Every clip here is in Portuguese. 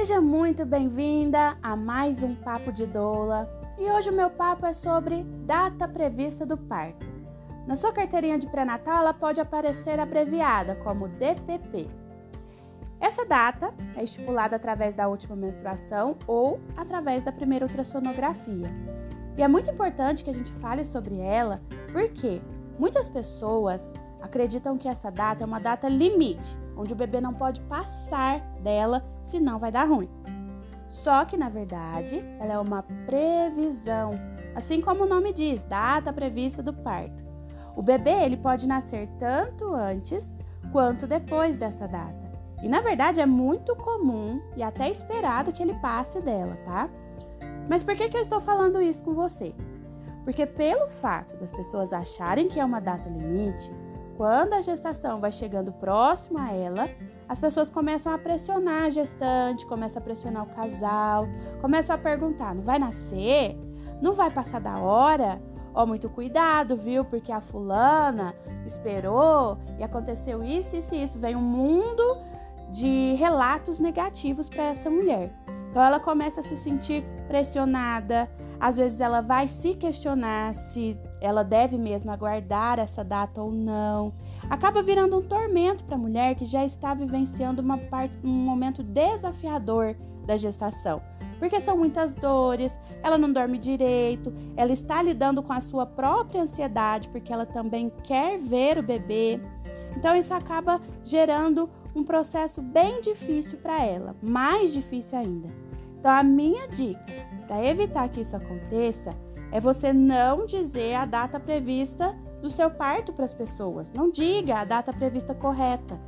Seja muito bem-vinda a mais um Papo de Doula. E hoje o meu papo é sobre data prevista do parto. Na sua carteirinha de pré-natal, ela pode aparecer abreviada como DPP. Essa data é estipulada através da última menstruação ou através da primeira ultrassonografia. E é muito importante que a gente fale sobre ela, porque muitas pessoas acreditam que essa data é uma data limite, onde o bebê não pode passar dela, senão vai dar ruim. Só que na verdade, ela é uma previsão, assim como o nome diz, data prevista do parto. O bebê ele pode nascer tanto antes quanto depois dessa data. E na verdade é muito comum e até esperado que ele passe dela, tá? Mas por que, que eu estou falando isso com você? Porque pelo fato das pessoas acharem que é uma data limite, quando a gestação vai chegando próximo a ela, as pessoas começam a pressionar a gestante, começam a pressionar o casal, começam a perguntar: não vai nascer? Não vai passar da hora? Ó, oh, muito cuidado, viu? Porque a fulana esperou e aconteceu isso, isso e isso. Vem um mundo de relatos negativos para essa mulher. Então ela começa a se sentir pressionada, às vezes ela vai se questionar se ela deve mesmo aguardar essa data ou não. Acaba virando um tormento para a mulher que já está vivenciando parte, um momento desafiador da gestação. Porque são muitas dores, ela não dorme direito, ela está lidando com a sua própria ansiedade, porque ela também quer ver o bebê. Então isso acaba gerando um processo bem difícil para ela, mais difícil ainda. Então a minha dica para evitar que isso aconteça, é você não dizer a data prevista do seu parto para as pessoas. Não diga a data prevista correta.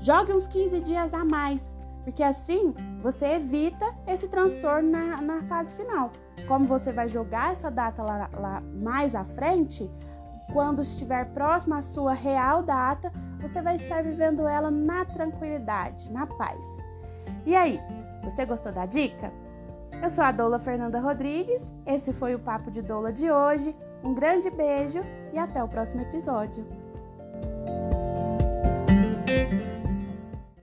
Jogue uns 15 dias a mais, porque assim você evita esse transtorno na, na fase final. Como você vai jogar essa data lá, lá mais à frente, quando estiver próximo à sua real data, você vai estar vivendo ela na tranquilidade, na paz. E aí, você gostou da dica? Eu sou a Doula Fernanda Rodrigues, esse foi o Papo de Doula de hoje. Um grande beijo e até o próximo episódio.